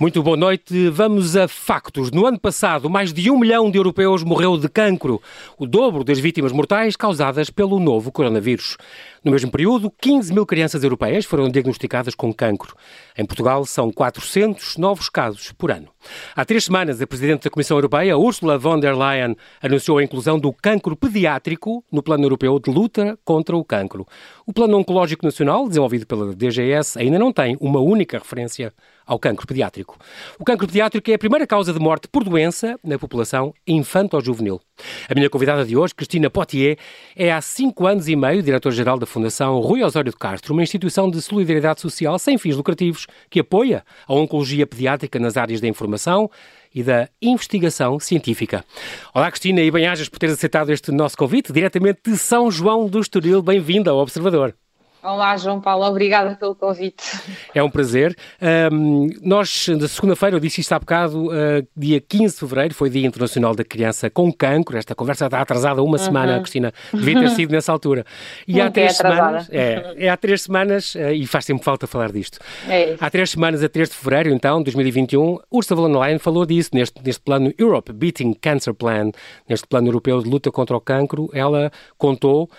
Muito boa noite. Vamos a factos. No ano passado, mais de um milhão de europeus morreu de cancro, o dobro das vítimas mortais causadas pelo novo coronavírus. No mesmo período, 15 mil crianças europeias foram diagnosticadas com cancro. Em Portugal, são 400 novos casos por ano. Há três semanas, a Presidente da Comissão Europeia, Ursula von der Leyen, anunciou a inclusão do cancro pediátrico no Plano Europeu de Luta contra o Cancro. O Plano Oncológico Nacional, desenvolvido pela DGS, ainda não tem uma única referência ao cancro pediátrico. O cancro pediátrico é a primeira causa de morte por doença na população infanto-juvenil. A minha convidada de hoje, Cristina Potier, é há cinco anos e meio diretor-geral da Fundação Rui Osório de Castro, uma instituição de solidariedade social sem fins lucrativos que apoia a oncologia pediátrica nas áreas da informação e da investigação científica. Olá, Cristina, e bem-ajas por teres aceitado este nosso convite diretamente de São João do Estoril. Bem-vinda ao Observador. Olá, João Paulo, obrigada pelo convite. É um prazer. Um, nós, na segunda-feira, eu disse isto há bocado, uh, dia 15 de fevereiro, foi Dia Internacional da Criança com Cancro. Esta conversa está atrasada uma uhum. semana, Cristina, devia ter sido nessa altura. E há três é semanas, é, é, há três semanas, uh, e faz sempre falta falar disto. É há três semanas, a 3 de fevereiro, então, 2021, Ursula von der Leyen falou disso, neste, neste plano Europe Beating Cancer Plan, neste plano europeu de luta contra o cancro. Ela contou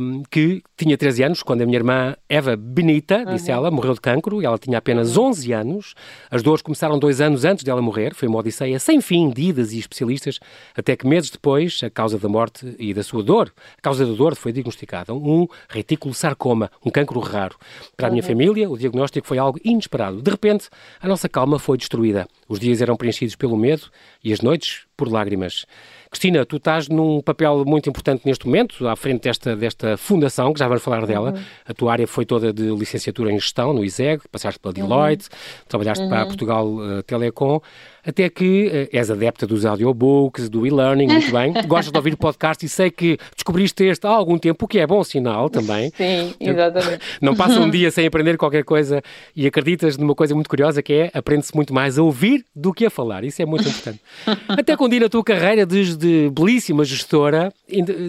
um, que tinha 13 anos, quando a minha irmã Eva Benita, disse ela, morreu de cancro e ela tinha apenas 11 anos. As dores começaram dois anos antes dela morrer. Foi uma odisseia sem fim de idas e especialistas, até que meses depois, a causa da morte e da sua dor, a causa da dor foi diagnosticada um retículo sarcoma, um cancro raro. Para a minha família, o diagnóstico foi algo inesperado. De repente, a nossa calma foi destruída. Os dias eram preenchidos pelo medo e as noites por lágrimas. Cristina, tu estás num papel muito importante neste momento, à frente desta, desta fundação, que já vamos falar dela. Uhum. A tua área foi toda de licenciatura em gestão no ISEG, passaste pela uhum. Deloitte, uhum. trabalhaste uhum. para a Portugal uh, Telecom até que uh, és adepta dos audiobooks, do e-learning, muito bem. Gostas de ouvir podcast e sei que descobriste este há algum tempo, o que é bom sinal também. Sim, exatamente. Não passa um dia sem aprender qualquer coisa e acreditas numa coisa muito curiosa que é aprende-se muito mais a ouvir do que a falar. Isso é muito importante. até que um dia na tua carreira de belíssima gestora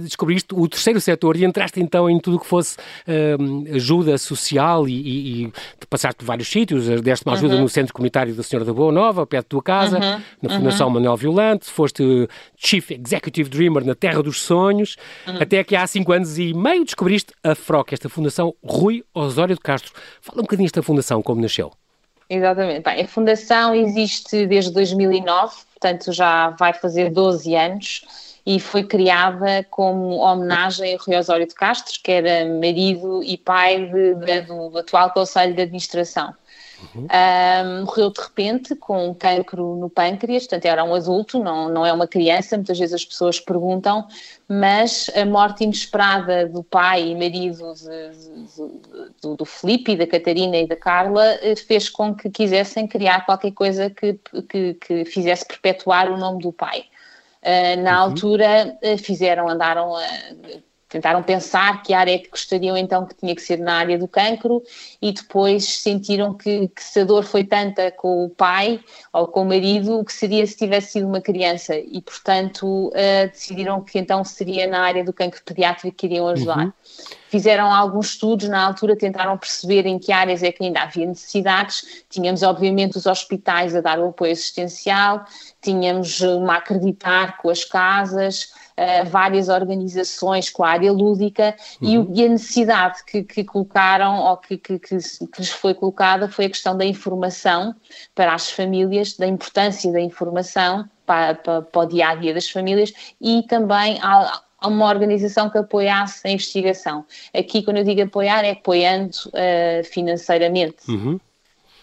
descobriste o terceiro setor e entraste então em tudo o que fosse uh, ajuda social e, e, e passaste por vários sítios, deste uma ajuda uhum. no Centro Comunitário da Senhora da Boa Nova, perto da tua casa, casa, uhum, na Fundação uhum. Manuel Violante, foste Chief Executive Dreamer na Terra dos Sonhos, uhum. até que há cinco anos e meio descobriste a FROC, esta Fundação Rui Osório de Castro. Fala um bocadinho desta fundação, como nasceu. Exatamente. Bem, a Fundação existe desde 2009, portanto já vai fazer 12 anos e foi criada como homenagem a Rui Osório de Castro, que era marido e pai de, de, do atual Conselho de Administração. Uhum. Um, morreu de repente com um cancro no pâncreas, portanto era um adulto, não, não é uma criança, muitas vezes as pessoas perguntam, mas a morte inesperada do pai e marido de, de, do, do Felipe, da Catarina e da Carla eh, fez com que quisessem criar qualquer coisa que, que, que fizesse perpetuar o nome do pai. Uh, na uhum. altura uh, fizeram, andaram a tentaram pensar que área é que gostariam então que tinha que ser na área do cancro e depois sentiram que, que se a dor foi tanta com o pai ou com o marido, o que seria se tivesse sido uma criança e portanto uh, decidiram que então seria na área do cancro pediátrico que iriam ajudar. Uhum. Fizeram alguns estudos na altura, tentaram perceber em que áreas é que ainda havia necessidades. Tínhamos, obviamente, os hospitais a dar o apoio assistencial, tínhamos uma a acreditar com as casas, uh, várias organizações com a área lúdica uhum. e, e, a necessidade que, que colocaram ou que, que, que, lhes foi colocada foi a questão da informação para as famílias, da importância da informação para, para, para o dia a dia das famílias e também a, a uma organização que apoiasse a investigação. Aqui, quando eu digo apoiar, é apoiando uh, financeiramente. Uhum.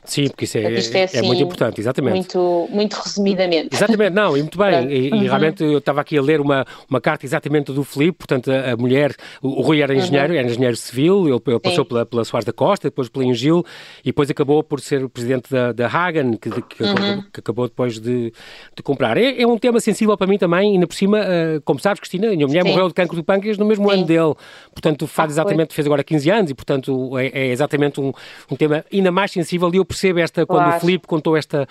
Sim, porque isso é, é, é, assim, é, muito importante, exatamente. Muito, muito resumidamente. Exatamente, não, e muito bem. E, uhum. e, realmente eu estava aqui a ler uma, uma carta exatamente do Filipe, portanto, a, a mulher, o, o Rui era engenheiro, uhum. era engenheiro civil, ele, ele passou pela, pela Soares da Costa, depois pela Engil, e depois acabou por ser o presidente da, da Hagen, que, que, uhum. acabou, que acabou depois de, de comprar. É, é, um tema sensível para mim também, ainda por cima, uh, como sabes, Cristina, a minha mulher Sim. morreu de cancro do pâncreas no mesmo Sim. ano dele, portanto, faz ah, exatamente, fez agora 15 anos, e portanto é, é exatamente um, um tema ainda mais sensível, e eu percebo esta, quando claro. Filipe contou esta,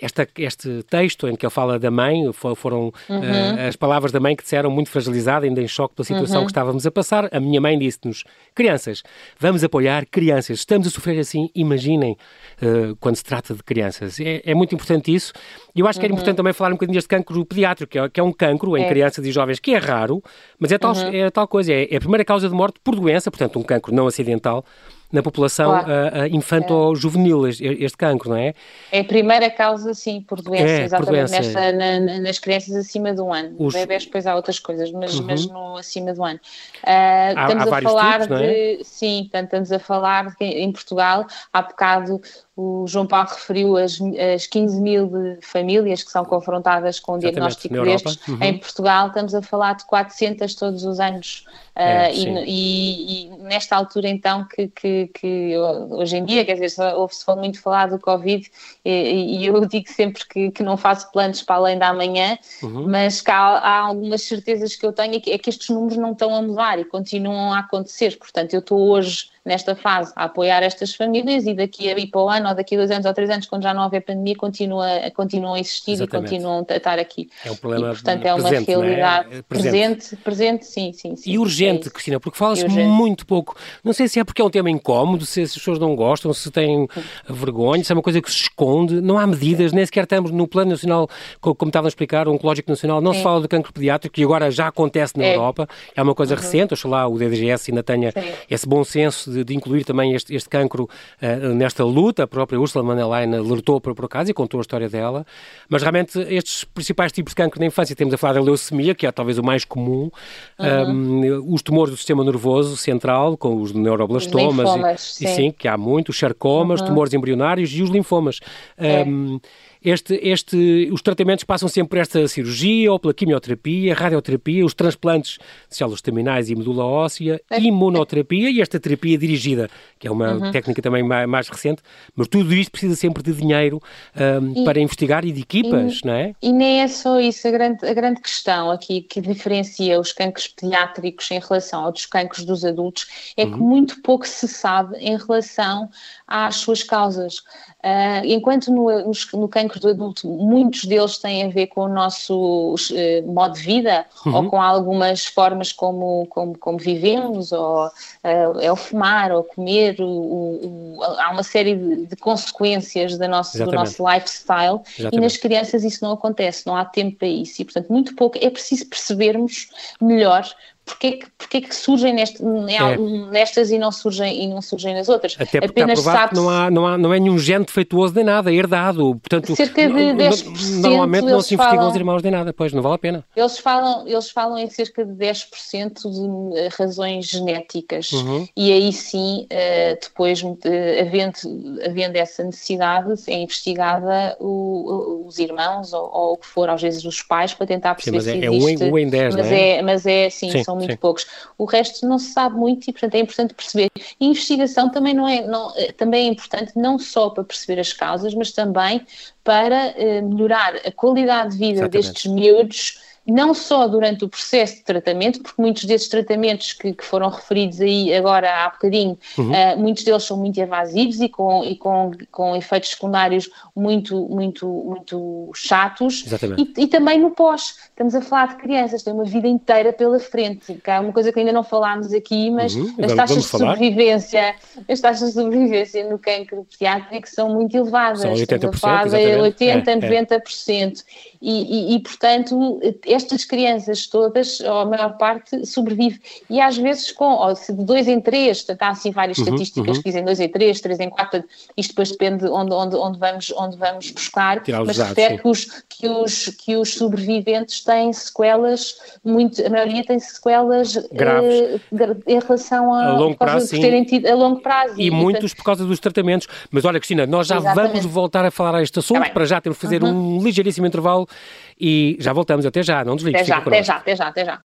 esta, este texto em que ele fala da mãe, foram uhum. uh, as palavras da mãe que disseram muito fragilizada, ainda em choque pela situação uhum. que estávamos a passar. A minha mãe disse-nos: crianças, vamos apoiar crianças. Estamos a sofrer assim, imaginem uh, quando se trata de crianças. É, é muito importante isso. E eu acho que é importante uhum. também falar um bocadinho deste cancro pediátrico, que é, que é um cancro em é. crianças e jovens que é raro, mas é tal, uhum. é tal coisa. É, é a primeira causa de morte por doença, portanto, um cancro não acidental na população claro. uh, uh, infanto-juvenil, este, este cancro, não é? É a primeira causa, sim, por doença, é, exatamente, por doença. Nesta, na, nas crianças acima do ano. Os... Bebés, depois há outras coisas, mas, uhum. mas no acima do ano. Uh, há, estamos há a falar tipos, é? de. Sim, portanto, estamos a falar de, em Portugal, há bocado o João Paulo referiu as, as 15 mil famílias que são confrontadas com um diagnóstico destes. Uhum. Em Portugal estamos a falar de 400 todos os anos. É, uh, e, e, e, nesta altura, então, que, que, que, hoje em dia, quer dizer, ouve-se muito falar do Covid e, e, eu digo sempre que, que não faço planos para além da manhã, uhum. mas que há, há, algumas certezas que eu tenho é que, é que estes números não estão a mudar e continuam a acontecer. Portanto, eu estou hoje nesta fase a apoiar estas famílias e daqui a ir para o ano ou daqui a dois anos ou três anos, quando já não houver pandemia, continua, continuam a existir Exatamente. e continuam a estar aqui. É um problema e, portanto, é uma presente, é? realidade é? presente. presente. presente, sim, sim, sim. E urgente, é Cristina, porque fala-se muito pouco. Não sei se é porque é um tema incómodo, se as pessoas não gostam, se têm vergonha, se é uma coisa que se esconde, não há medidas, nem sequer estamos no Plano Nacional, como estavam a explicar, o Oncológico Nacional, não se fala de cancro pediátrico, que agora já acontece na é. Europa, é uma coisa uhum. recente, oxalá o DDGS ainda tenha esse bom senso de, de incluir também este, este cancro uh, nesta luta. A própria Ursula von der Leyen alertou por, por acaso e contou a história dela. Mas realmente estes principais tipos de cancro na infância, temos a falar da leucemia, que é talvez o mais comum, uhum. um, os tumores do sistema nervoso central, com os neuroblastomas, os e, sim. e, sim. que há muito, os sarcomas, uhum. tumores embrionários e os linfomas. É. Um, este, este, os tratamentos passam sempre por esta cirurgia ou pela quimioterapia, radioterapia, os transplantes de células terminais e medula óssea, é. imunoterapia e esta terapia dirigida, que é uma uhum. técnica também mais, mais, recente, mas tudo isto precisa sempre de dinheiro um, e, para investigar e de equipas, e, não é? E nem é só isso, a grande, a grande questão aqui que diferencia os cancros pediátricos em relação aos cancros dos adultos é uhum. que muito pouco se sabe em relação às suas causas. Uh, enquanto no, no, no, cancro do adulto muitos deles têm a ver com o nosso uh, modo de vida uhum. ou com algumas formas como, como, como vivemos, ou uh, é o fumar, ou comer, o, o, o, há uma série de, de consequências do nosso, do nosso lifestyle Exatamente. e nas crianças isso não acontece, não há tempo para isso e portanto muito pouco, é preciso percebermos melhor porque é que, porque é que surgem neste, é. nestas e não surgem, e não surgem nas outras. Até porque Apenas sabe não, há, não, há, não é nenhum gene defeituoso nem nada, é herdado. Portanto, cerca de 10%. Normalmente não se investigam falam, os irmãos nem nada, pois não vale a pena. Eles falam, eles falam em cerca de 10% de eh, razões genéticas uhum. e aí sim, eh, depois, havendo, havendo essa necessidade, é investigada o, os irmãos ou, ou, o que for, às vezes os pais, para tentar perceber sim, mas é, se existe. É um em 10, mas é? é? Mas é, sim, sim são muito Sim. poucos. O resto não se sabe muito e, portanto, é importante perceber. E investigação também não é, não, eh, também é importante não só para perceber as causas, mas também para eh, melhorar a qualidade de vida Exatamente. destes miúdos não só durante o processo de tratamento, porque muitos desses tratamentos que, que foram referidos aí agora há bocadinho, uhum. uh, muitos deles são muito evasivos e com, e com, com efeitos secundários muito, muito, muito chatos. E, e, também no pós. Estamos a falar de crianças, têm uma vida inteira pela frente. Que é uma coisa que ainda não falámos aqui, mas uhum. as taxas de sobrevivência, as taxas de sobrevivência no cancro pediátrico são muito elevadas. São 80%, Estamos a falar de 80, é, 90%. É. E, e, e, portanto, estas crianças todas, ou a maior parte, sobrevive. E às vezes com, ou se de dois em três, portanto, há assim várias uhum, estatísticas uhum. que dizem dois em três, três em quatro, isto depois depende onde, onde, onde, vamos, onde vamos buscar, mas refere que os, que, os, que os sobreviventes têm sequelas, muito, a maioria tem sequelas graves uh, em relação a, a longo prazo, sim. Tido, a longo prazo. E, e muitos por causa dos tratamentos. Mas olha, Cristina, nós já Exatamente. vamos voltar a falar a este assunto, tá para já temos de fazer uhum. um ligeiríssimo intervalo e já voltamos. Até já, não desligue. Até já, até já, até já, até já.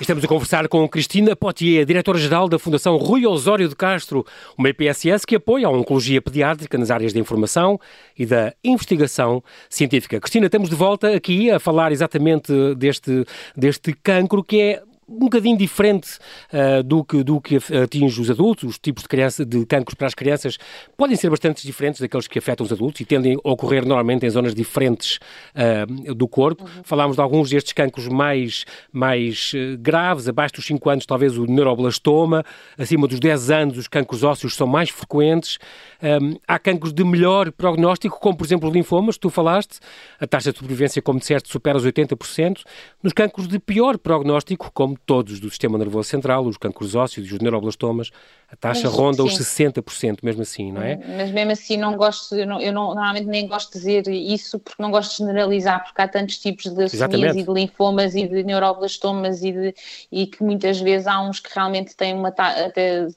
Estamos a conversar com Cristina Potier, diretora-geral da Fundação Rui Osório de Castro, uma IPSS que apoia a oncologia pediátrica nas áreas da informação e da investigação científica. Cristina, estamos de volta aqui a falar exatamente deste, deste cancro que é um bocadinho diferente uh, do, que, do que atinge os adultos. Os tipos de, criança, de cancros para as crianças podem ser bastante diferentes daqueles que afetam os adultos e tendem a ocorrer normalmente em zonas diferentes uh, do corpo. Uhum. Falámos de alguns destes cancros mais, mais uh, graves, abaixo dos 5 anos, talvez o neuroblastoma, acima dos 10 anos, os cancros ósseos são mais frequentes. Um, há cancros de melhor prognóstico, como por exemplo linfomas, tu falaste, a taxa de sobrevivência, como disseste, supera os 80%. Nos cancros de pior prognóstico, como todos do sistema nervoso central, os cancros ósseos os neuroblastomas, a taxa mas, ronda sim. os 60%, mesmo assim, não é? Mas mesmo assim não gosto, eu, não, eu não, normalmente nem gosto de dizer isso porque não gosto de generalizar, porque há tantos tipos de leucemias e de linfomas e de neuroblastomas e, de, e que muitas vezes há uns que realmente têm uma,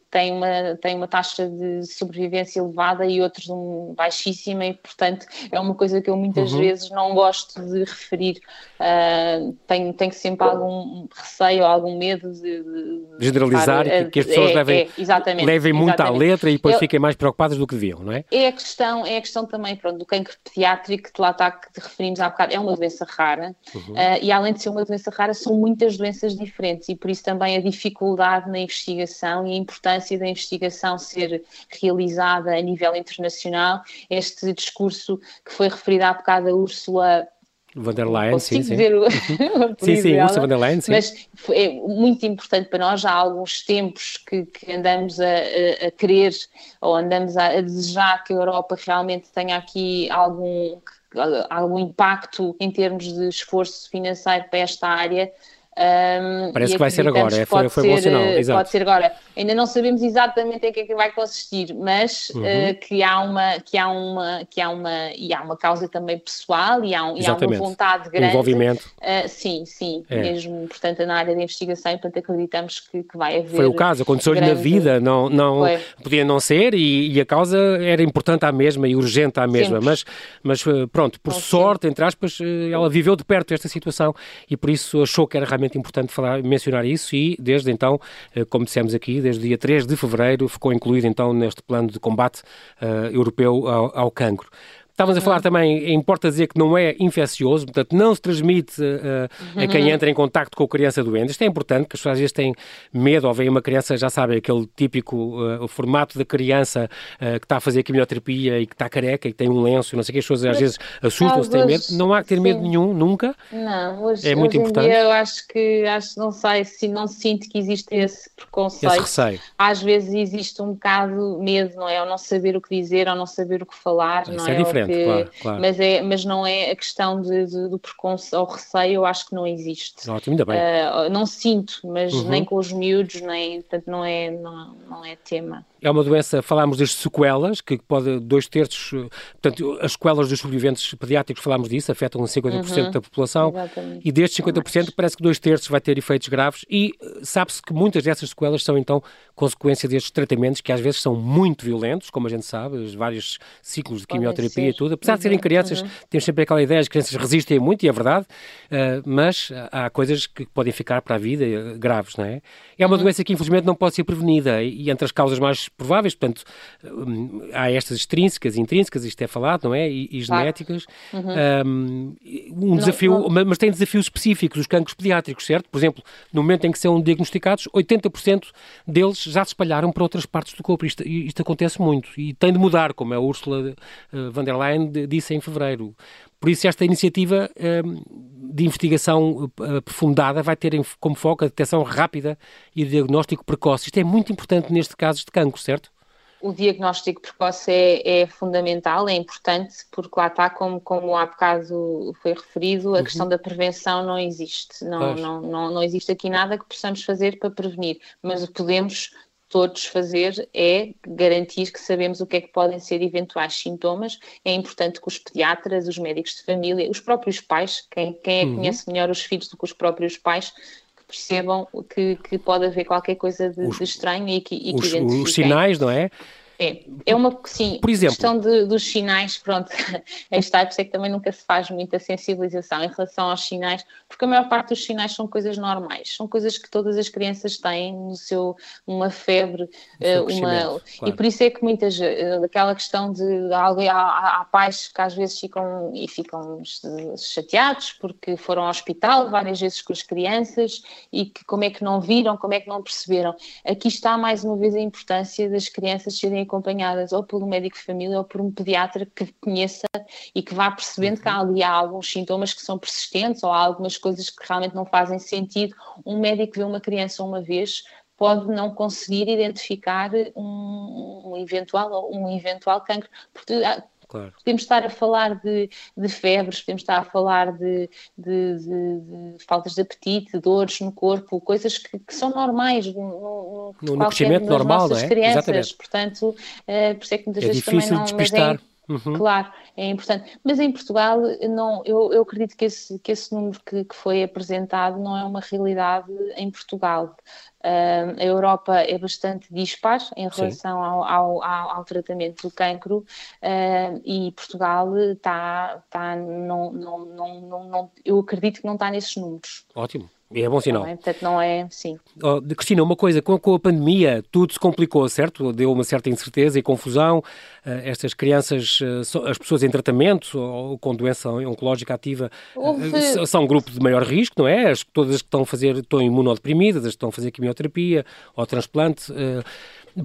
têm uma, têm uma taxa de sobrevivência elevada e outros um, baixíssima e portanto é uma coisa que eu muitas uhum. vezes não gosto de referir. Uh, tenho, tenho sempre algum receio ou algum medo de, de generalizar que, que, as pessoas é, levem, é, levem muito exatamente. à letra e depois eu, fiquem mais preocupadas do que deviam, não é? É a questão, é a questão também pronto, do cancro pediátrico que lá está que referimos há bocado, é uma doença rara uhum. uh, e além de ser uma doença rara são muitas doenças diferentes e por isso também a dificuldade na investigação e a importância da investigação ser realizada a nível internacional, este discurso que foi referido há bocado a Úrsula Van der Leyen, sim, sim. dizer o, o sim, sim, Ursula von der Leyen, sim. Mas é muito importante para nós, há alguns tempos que, que andamos a, a, a, querer ou andamos a, a, desejar que a Europa realmente tenha aqui algum, algum impacto em termos de esforço financeiro para esta área, um, Parece que vai ser agora, é, foi, foi bom sinal. Eh, Exato. Pode ser agora. Ainda não sabemos exatamente em que é que vai consistir, mas uhum. uh, que há uma que há uma que há uma e há uma causa também pessoal e há, um, e há uma vontade grande. Envolvimento. Uh, sim, sim, é. mesmo portanto na área da investigação, portanto acreditamos que, que vai haver. Foi o caso, aconteceu-lhe grande... na vida, não não podia não ser e, e, a causa era importante à mesma e urgente à mesma, Sempre. mas mas pronto, por sorte entre aspas, ela viveu de perto esta situação e por isso achou que era realmente importante falar, mencionar isso e, desde então, eh, como dissemos aqui, desde o dia 3 de fevereiro, ficou incluído então neste plano de combate uh, europeu ao, ao cancro. Estávamos a falar também, importa dizer que não é infeccioso, portanto não se transmite uh, a quem uhum. entra em contacto com a criança doente. Isto é importante, porque as pessoas às vezes têm medo ou veem uma criança, já sabem, aquele típico uh, o formato da criança uh, que está a fazer quimioterapia e que está careca e que tem um lenço, não sei o que, as pessoas às vezes assustam-se, têm medo. Não há que ter medo nenhum, nunca. Não, hoje, é muito hoje importante. eu acho que, acho, não sei, se não sinto que existe esse preconceito. Esse receio. Às vezes existe um bocado medo, não é? Ou não saber o que dizer, ou não saber o que falar, Isso não é? é diferente que, claro, claro. Mas, é, mas não é a questão de, de, do preconceito ou receio, eu acho que não existe. Ótimo, ainda bem. Uh, não sinto, mas uhum. nem com os miúdos, nem, portanto, não é, não, não é tema. É uma doença, falámos das sequelas, que pode, dois terços, portanto, as sequelas dos sobreviventes pediátricos, falámos disso, afetam 50% uhum, da população, exatamente. e destes 50% parece que dois terços vai ter efeitos graves, e eh, sabe-se que muitas dessas sequelas são, então, consequência destes tratamentos, que às vezes são muito violentos, como a gente sabe, os vários ciclos de quimioterapia e tudo, apesar uhum, de serem crianças, uhum. temos sempre aquela ideia, as crianças resistem muito, e é verdade, uh, mas há coisas que podem ficar para a vida graves, não é? É uma uhum. doença que, infelizmente, não pode ser prevenida, e entre as causas mais prováveis, portanto, hum, há estas extrínsecas, intrínsecas, isto é falado, não é? E, e genéticas. Uhum. Um, um desafio, não. mas tem desafios específicos, os cancros pediátricos, certo? Por exemplo, no momento em que são diagnosticados, 80% deles já se espalharam para outras partes do corpo. Isto, isto acontece muito e tem de mudar, como a Ursula uh, von der Leyen disse em fevereiro. Por isso, esta iniciativa uh, de investigação uh, aprofundada vai ter como foco a detecção rápida e o diagnóstico precoce. Isto é muito importante nestes casos de cancro, certo? o diagnóstico precoce é, é, fundamental, é importante, porque lá está, como, como há bocado foi referido, a uhum. questão da prevenção não existe. Não, não, não, não existe aqui nada que possamos fazer para prevenir, mas podemos todos fazer é garantir que sabemos o que é que podem ser eventuais sintomas. É importante que os pediatras, os médicos de família, os próprios pais, quem, quem é que uhum. conhece melhor os filhos do que os próprios pais, percebam que, que pode haver qualquer coisa de, os, de estranho e que, e os, Os sinais, não é? É, é uma, sim, por exemplo, questão de, dos sinais, pronto, está, por isso é que também nunca se faz muita sensibilização em relação aos sinais, porque a maior parte dos sinais são coisas normais, são coisas que todas as crianças têm no seu, uma febre, eh, uma, claro. e por isso é que muitas, eh, aquela questão de alguém, há, há pais que às vezes ficam, e ficam chateados porque foram ao hospital várias vezes com as crianças e que como é que não viram, como é que não perceberam. Aqui está mais uma vez a importância das crianças serem acompanhadas ou pelo médico de família ou por um pediatra que conheça e que vá percebendo que ali há alguns sintomas que são persistentes ou há algumas coisas que realmente não fazem sentido. Um médico vê uma criança uma vez pode não conseguir identificar um, um eventual um eventual cancro. Porque, ah, Claro. Podemos estar a falar de, de, febres, podemos estar a falar de, de, de, faltas de apetite, dores no corpo, coisas que, que são normais no, no, no crescimento normal, não é? crianças. Exatamente. Portanto, uh, por isso é que muitas é vezes também não. Despistar. Uhum. Claro, é importante. Mas em Portugal, não, eu, eu acredito que esse, que esse número que, que foi apresentado não é uma realidade em Portugal. Uh, a Europa é bastante dispar em relação ao, ao, ao, tratamento do cancro uh, e Portugal está, está não, não, não, não, eu acredito que não está nesses números. Ótimo. É bom sinal. Não é? Portanto, não é, sim. Oh, Cristina, uma coisa, com, com, a pandemia tudo se complicou, certo? Deu uma certa incerteza e confusão. Uh, estas crianças, uh, as pessoas em tratamento ou com doença oncológica ativa, uh, são grupos de maior risco, não é? As, todas as que estão a fazer, estão imunodeprimidas, as que estão a fazer quimioterapia ou transplante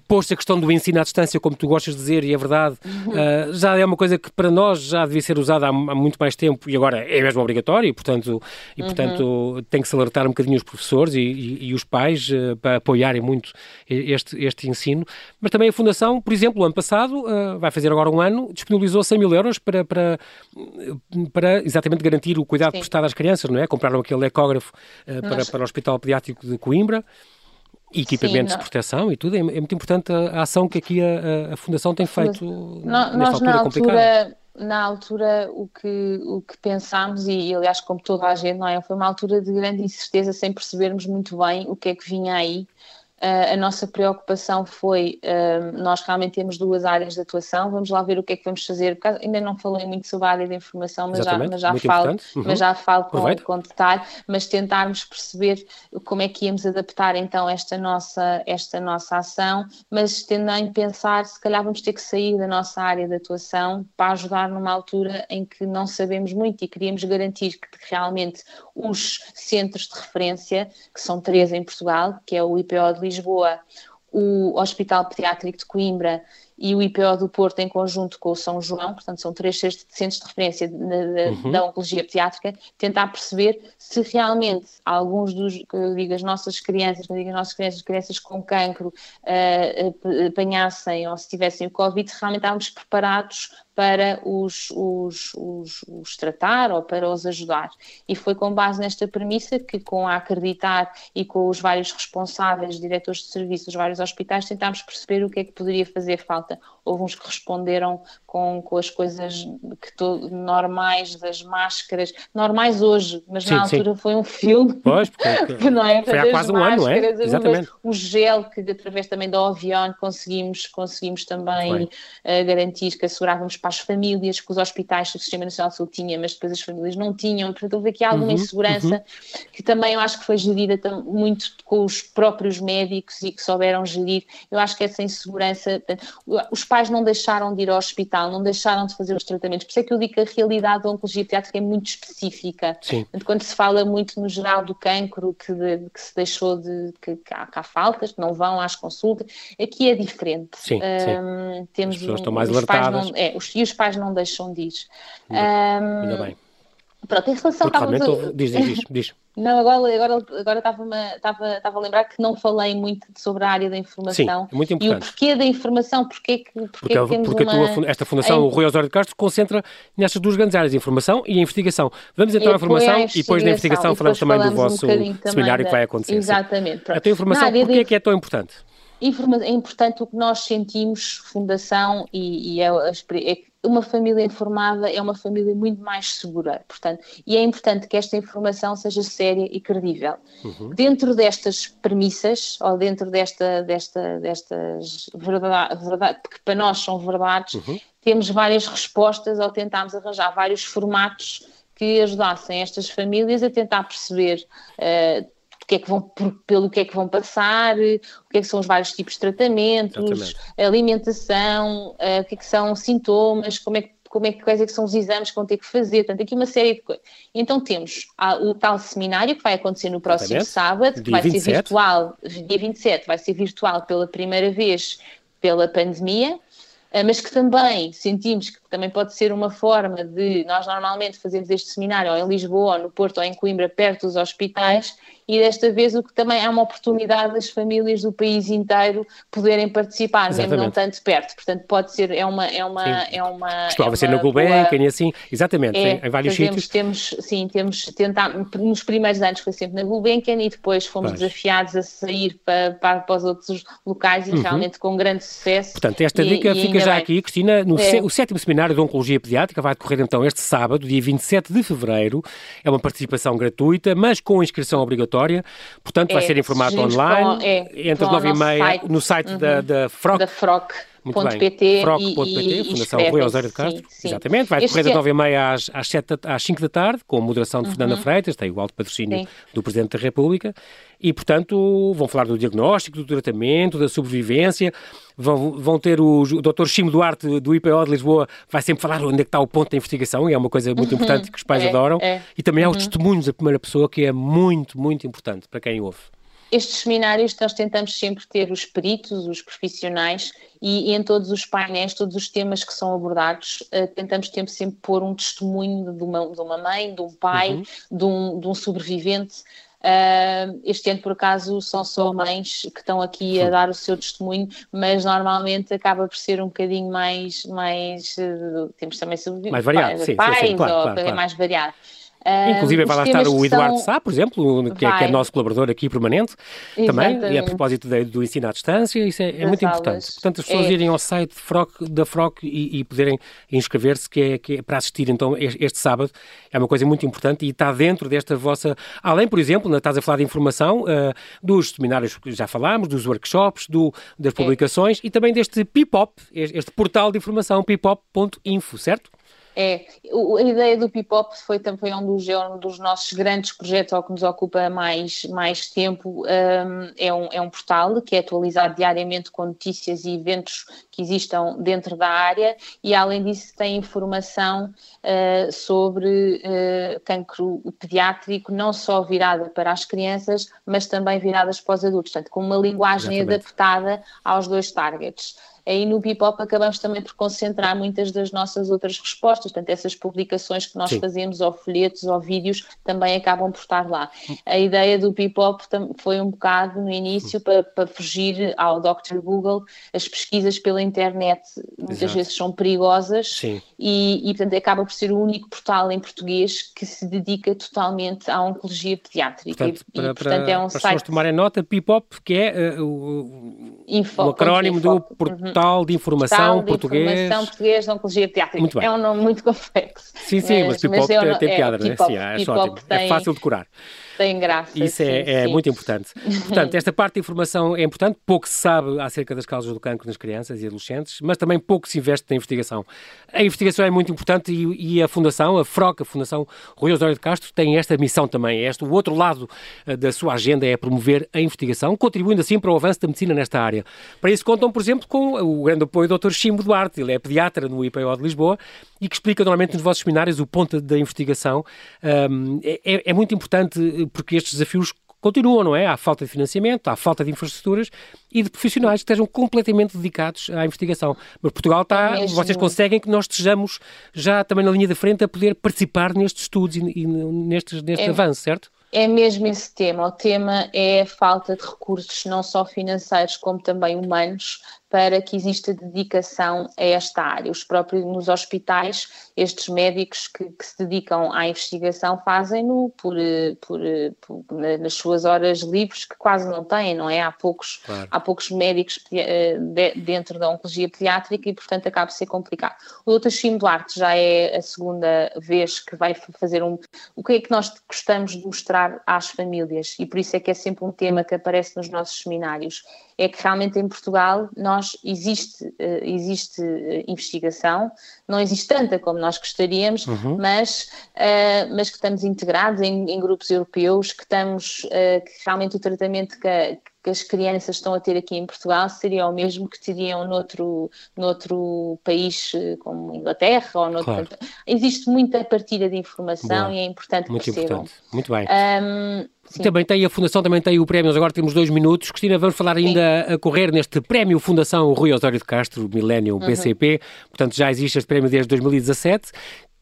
posto a questão do ensino à distância, como tu gostas de dizer, e é verdade, uh, já é uma coisa que para nós já devia ser usada há, há muito mais tempo e agora é mesmo obrigatório e, portanto, e, portanto uhum. tem que se alertar um bocadinho os professores e, e, e os pais uh, para apoiarem muito este, este ensino. Mas também a Fundação, por exemplo, o ano passado, uh, vai fazer agora um ano, disponibilizou 100 mil euros para, para, para exatamente garantir o cuidado Sim. prestado às crianças, não é? Compraram aquele ecógrafo para, para o Hospital Pediátrico de Coimbra equipamentos Sim, de proteção e tudo. É, é, muito importante a, a, ação que aqui a, a Fundação tem feito nesta nós, altura na altura, na altura o que, o que pensámos, e aliás como toda a gente, não é? foi uma altura de grande incerteza sem percebermos muito bem o que é que vinha aí a nossa preocupação foi, uh, nós realmente temos duas áreas de atuação, vamos lá ver o que é que vamos fazer, porque ainda não falei muito sobre a área de informação, mas já, mas já falo, uhum. mas já falo com, com, detalhe, mas tentarmos perceber como é que íamos adaptar então esta nossa, esta nossa ação, mas também pensar se calhar vamos ter que sair da nossa área de atuação para ajudar numa altura em que não sabemos muito e queríamos garantir que realmente os centros de referência, que são três em Portugal, que é o IPO de Lisboa, o Hospital Pediátrico de Coimbra e o IPO do Porto em conjunto com o São João, portanto são três centros de referência de, de, uhum. da oncologia pediátrica, tentar perceber se realmente alguns dos, que eu digo, as nossas crianças, quando digo as nossas crianças, crianças com cancro, uh, apanhassem ou se tivessem o Covid, realmente estávamos preparados para os, os, os, os, tratar ou para os ajudar. E foi com base nesta premissa que, com a acreditar e com os vários responsáveis, diretores de serviço dos vários hospitais, tentámos perceber o que é que poderia fazer falta. Houve uns que responderam com, com as coisas que to, normais, das máscaras, normais hoje, mas sim, na altura sim. foi um filme. Pois, porque não é? foi há quase um ano, é? Exatamente. O gel que, através também da Ovion, conseguimos, conseguimos também uh, garantir que assegurávamos para as famílias que os hospitais, o Sistema Nacional de Saúde tinha, mas depois as famílias não tinham. Portanto, houve aqui alguma uhum, insegurança uhum. que também eu acho que foi gerida muito com os próprios médicos e que souberam gerir. Eu acho que essa insegurança, os pais não deixaram de ir ao hospital, não deixaram de fazer os tratamentos. Por isso é que eu digo que a realidade da oncologia pediátrica é muito específica. Sim. Portanto, quando se fala muito no geral do cancro, que, de, que se deixou de. Que, que, há, que, há, faltas, que não vão às consultas, aqui é diferente. Sim, um, sim. Temos As pessoas estão mais alertadas. Não, é, os, e os pais não deixam de ir. Ainda, um, ainda bem. Pronto, em relação a. Diz, diz, diz. diz. Não, agora, agora, agora estava, estava, estava a lembrar que não falei muito sobre a área da informação. Sim, é muito importante. E o porquê da informação, porquê que, porquê porque, que temos porque uma... tua, esta fundação, o Rui Osório de Castro, concentra nestas duas grandes áreas, informação e investigação. Vamos então à informação e depois da investigação falamos também do vosso um seminário da... que vai acontecer. Exatamente. Pronto. A tua informação, porquê de... é que é tão importante? É importante o que nós sentimos, Fundação, e, e é, é, uma família informada é uma família muito mais segura, portanto, e é importante que esta informação seja séria e credível. Uhum. Dentro destas premissas, ou dentro desta, desta, destas verdades, verdade, que para nós são verdades, uhum. temos várias respostas ou tentámos arranjar vários formatos que ajudassem estas famílias a tentar perceber uh, que é que vão, pelo que é que vão passar, o que é que são os vários tipos de tratamentos, Exatamente. alimentação, uh, o que é que são sintomas, como é que como é que, quais é que são os exames que vão ter que fazer, portanto, aqui uma série de coisas. Então temos o tal seminário que vai acontecer no próximo Exatamente. sábado, que dia vai 27. ser virtual, dia 27, vai ser virtual pela primeira vez pela pandemia, eh, mas que também sentimos que também pode ser uma forma de, nós normalmente fazemos este seminário ou em Lisboa, ou no Porto, ou em Coimbra, perto dos hospitais, e desta vez o que também é uma oportunidade das famílias do país inteiro poderem participar, mesmo não tanto perto. Portanto, pode ser, é uma. É uma, é uma Costumava é ser na Gulbenkian e assim, exatamente, é, em vários fazemos, sítios. Temos, sim, temos tentado, nos primeiros anos foi sempre na Gulbenkian e depois fomos desafiados a sair para, para, para, os outros locais e uhum. realmente com grande sucesso. Portanto, esta dica e, fica já bem. aqui, Cristina, no é. o sétimo seminário de Oncologia Pediátrica vai decorrer então este sábado, dia 27 de fevereiro. É uma participação gratuita, mas com inscrição obrigatória. Portanto, vai é, ser em formato online, com, é, entre as 9 e meia, no site uhum. da, da FROC. Da FROC. Muito bem. PT Froc.pt, Fundação Rui Osório de Castro. Sim, sim. Exatamente. Vai decorrer das 9h30 às, às, 7, às 5 da tarde, com a moderação de uhum. Fernanda Freitas, tem o alto patrocínio sim. do Presidente da República. E, portanto, vão falar do diagnóstico, do tratamento, da sobrevivência. Vão, vão ter o, o Dr. Chimo Duarte, do IPO de Lisboa, vai sempre falar onde é que está o ponto da investigação, e é uma coisa muito uhum. importante que os pais é, adoram. É. E também há os uhum. testemunhos da primeira pessoa, que é muito, muito importante para quem ouve. Estes seminários nós tentamos sempre ter os peritos, os profissionais e, e em todos os painéis, todos os temas que são abordados, uh, tentamos sempre, sempre pôr um testemunho de uma, de uma mãe, de um pai, uhum. de, um, de um sobrevivente. Uh, este ano, por acaso, são só mães que estão aqui a dar o seu testemunho, mas normalmente acaba por ser um bocadinho mais. mais uh, temos também sobreviventes. Mais variado, pais, sim, sim, sim, claro, ou claro, claro. mais variado. Inclusive vai lá estar o Eduardo são... Sá, por exemplo, que é, que é, nosso colaborador aqui permanente, Exatamente. também, e a propósito de, do ensino à distância, isso é, é muito aulas. importante. Portanto, as pessoas é... irem ao site Froc, da FROC e, e poderem inscrever-se, que é, que é para assistir então este sábado, é uma coisa muito importante e está dentro desta vossa, além, por exemplo, estás a falar de informação, uh, dos seminários que já falámos, dos workshops, do, das é. publicações e também deste Pipop, este portal de informação, pipop.info, certo? É, a ideia do Pipop foi também um dos, é um dos nossos grandes projetos, ao que nos ocupa mais, mais tempo. Um, é, um, é um portal que é atualizado diariamente com notícias e eventos que existam dentro da área e, além disso, tem informação uh, sobre uh, cancro pediátrico, não só virada para as crianças, mas também viradas para os adultos, portanto, com uma linguagem Exatamente. adaptada aos dois targets aí no Bebop acabamos também por concentrar muitas das nossas outras respostas, portanto essas publicações que nós Sim. fazemos, ou folhetos, ou vídeos, também acabam por estar lá. A ideia do Bebop foi um bocado no início para, para fugir ao Dr. Google, as pesquisas pela internet muitas Exato. vezes são perigosas e, e, portanto acaba por ser o único portal em português que se dedica totalmente à oncologia pediátrica. Portanto, e, para, portanto, é um para site... tomarem nota, Bebop, que é uh, o, Info, o acrónimo do portal Portal de Informação de Português. Informação Português de Oncologia Pediátrica. Muito bem. É um nome muito complexo. Sim, sim, mas, mas Pipop tem, tem piada, é, né? Sim, é, ótimo. Tem... É fácil de graça. Isso sim, é, é muito importante. Portanto, esta parte de informação é importante. Pouco se sabe acerca das causas do cancro nas crianças e adolescentes, mas também pouco se investe na investigação. A investigação é muito importante e, e a Fundação, a FROC, a Fundação Rui Osório de Castro, tem esta missão também. Este, o outro lado uh, da sua agenda é promover a investigação, contribuindo assim para o avanço da medicina nesta área. Para isso contam, por exemplo, com o grande apoio do Dr. Chimbo Duarte. Ele é pediatra no IPO de Lisboa e que explica normalmente nos vossos seminários o ponto da investigação. Um, é, é muito importante porque estes desafios continuam, não é? Há falta de financiamento, há falta de infraestruturas e de profissionais que estejam completamente dedicados à investigação. Mas Portugal está, é vocês conseguem que nós estejamos já também na linha da frente a poder participar nestes estudos e, e nestes, neste é, avanço, certo? É mesmo esse tema. O tema é a falta de recursos, não só financeiros como também humanos, para que exista dedicação a esta área. Os próprios nos hospitais, estes médicos que, que se dedicam à investigação fazem-no por, por, por, nas suas horas livres que quase não têm, não é? Há poucos, claro. há poucos médicos eh, dentro da oncologia pediátrica e, portanto, acaba de ser complicado. O Dr. Chim Duarte já é a segunda vez que vai fazer um. O que é que nós gostamos de mostrar às famílias? E por isso é que é sempre um tema que aparece nos nossos seminários é que realmente em Portugal nós existe, eh, existe eh, investigação, não existe tanta como nós gostaríamos, uhum. mas, uh, mas que estamos integrados em, em grupos europeus, que estamos, que realmente o tratamento que, que as crianças estão a ter aqui em Portugal seria o mesmo que teriam noutro, noutro país como Inglaterra ou noutro... Claro. Existe muita partilha de informação Boa. e é importante que Muito percebam. Importante. Muito bem. Um. Também tem a Fundação, também tem o prémio, agora temos dois minutos. Cristina, vamos falar ainda Sim. a correr neste prémio Fundação Rui Osório de Castro, Millennium uhum. BCP. Portanto, já existe este prémio desde 2017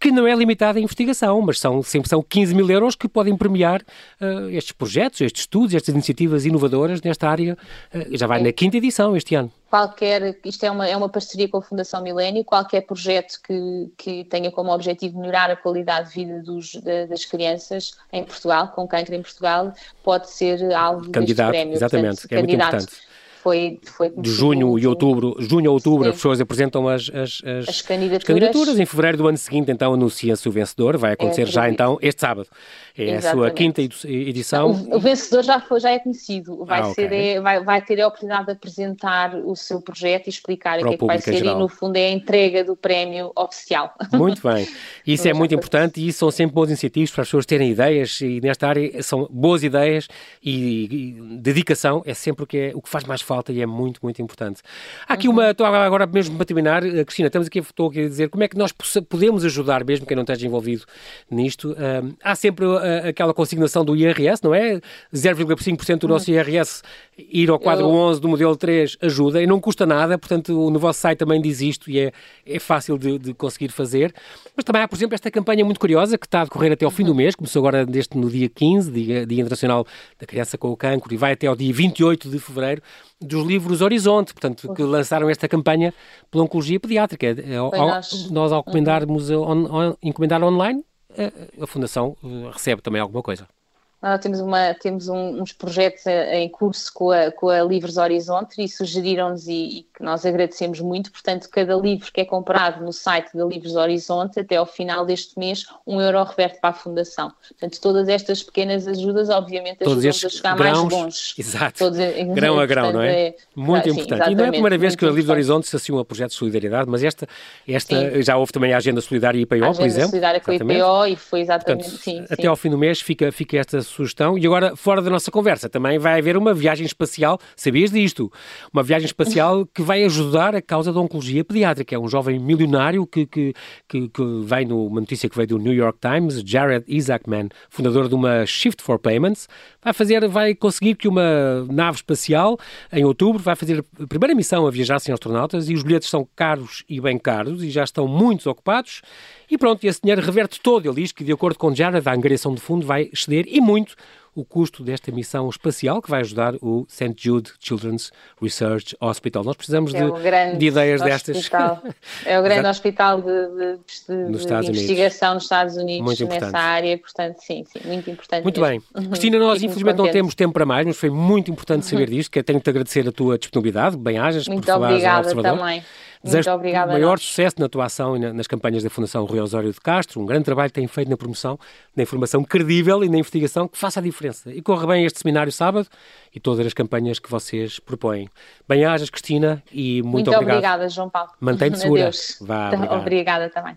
que não é limitado à investigação, mas são, sempre são 15 mil euros que podem premiar uh, estes projetos, estes estudos, estas iniciativas inovadoras nesta área. Uh, já vai na quinta edição este ano. Qualquer, isto é uma, é uma parceria com a Fundação Milênio, qualquer projeto que, que tenha como objetivo melhorar a qualidade de vida dos, de, das crianças em Portugal, com cancro em Portugal, pode ser alvo candidato, deste prémio. Exatamente, Portanto, é candidato. muito importante foi, foi de junho e outubro, junho a outubro, Sim. as pessoas apresentam as, as, as, as, candidaturas. as, candidaturas. Em fevereiro do ano seguinte, então, anuncia-se o vencedor. Vai acontecer é, já, então, este sábado. É Exatamente. a sua quinta edição. O, o, vencedor já, foi, já é conhecido. Vai, ah, ser, okay. é, vai, vai ter a oportunidade de apresentar o seu projeto e explicar Para o que é que vai ser. Geral. E, no fundo, é a entrega do prémio oficial. Muito bem. Isso é muito importante e são sempre boas iniciativas para as pessoas terem ideias. E nesta área são boas ideias e, e dedicação é sempre o que, é, o que faz mais falta e é muito, muito importante. Há aqui uhum. uma, estou agora mesmo para terminar, eh, Cristina, estamos aqui, estou aqui a dizer como é que nós podemos ajudar, mesmo quem não esteja envolvido nisto. Uh, há sempre uh, aquela consignação do IRS, não é? 0,5% do nosso uhum. IRS ir ao quadro Eu... 11 do modelo 3 ajuda e não custa nada, portanto, no vosso site também diz isto e é, é fácil de, de conseguir fazer. Mas também há, por exemplo, esta campanha muito curiosa que está a decorrer até ao fim do uhum. mês, começou agora deste, no dia 15, Dia, dia Internacional da Criança com o Cancro, e vai até ao dia 28 de fevereiro, dos livros Horizonte, portanto, que lançaram esta campanha pela Oncologia Pediátrica. É, ao, nós. nós, ao encomendarmos on, on, encomendar online, a, Fundação eh, recebe também alguma coisa. Nós temos, uma, temos um, uns projetos em curso com a, com a Livros Horizonte e sugeriram-nos e, que nós agradecemos muito. Portanto, cada livro que é comprado no site da Livros Horizonte, até ao final deste mês, um euro reverte para a Fundação. Portanto, todas estas pequenas ajudas, obviamente, ajudam-nos a chegar grãos, mais longe. Exato. Todos, grão a grão, portanto, não é? é muito importante. Sim, e não é a primeira vez que a Livros Horizonte se assume um projeto de solidariedade, mas esta, esta já houve também a Agenda Solidária IPO, por exemplo. A Agenda Solidária com a IPO e foi exatamente, portanto, sim, Até sim. ao fim do mês fica, fica esta sugestão. E agora, fora da nossa conversa, também vai haver uma viagem espacial, sabias disto? Uma viagem espacial que vai ajudar a causa da oncologia pediátrica. É um jovem milionário que, que, que, que vem numa notícia que veio do New York Times, Jared Isaacman, fundador de uma Shift for Payments, vai fazer, vai conseguir que uma nave espacial, em outubro, vai fazer a primeira missão a viajar sem astronautas e os bilhetes são caros e bem caros e já estão muitos ocupados. E pronto, esse dinheiro reverte todo. Ele diz que, de acordo com Jared, a angariação de fundo vai exceder e muito o custo desta missão espacial que vai ajudar o St. Jude Children's Research Hospital. Nós precisamos é de, de, ideias hospital. destas. É o grande hospital de, de, de, de investigação nos Estados Unidos muito nessa importante. área, portanto, sim, sim, muito importante. Muito mesmo. bem. Uhum. Cristina, nós infelizmente não temos tempo para mais, mas foi muito importante saber uhum. disto, que tenho-te agradecer a tua disponibilidade, bem-ajas, por falar ao Observador. também. Desejo Muito obrigada. maior sucesso na tua ação e nas campanhas da Fundação Rui Osório de Castro. Um grande trabalho que tem feito na promoção da informação credível e na investigação que faça a diferença. E corra bem este seminário sábado e todas as campanhas que vocês propõem. Bem-ajas, Cristina, e muito, muito obrigado. obrigada, João Paulo. Mantém-te segura. Adeus. Vá, obrigada também.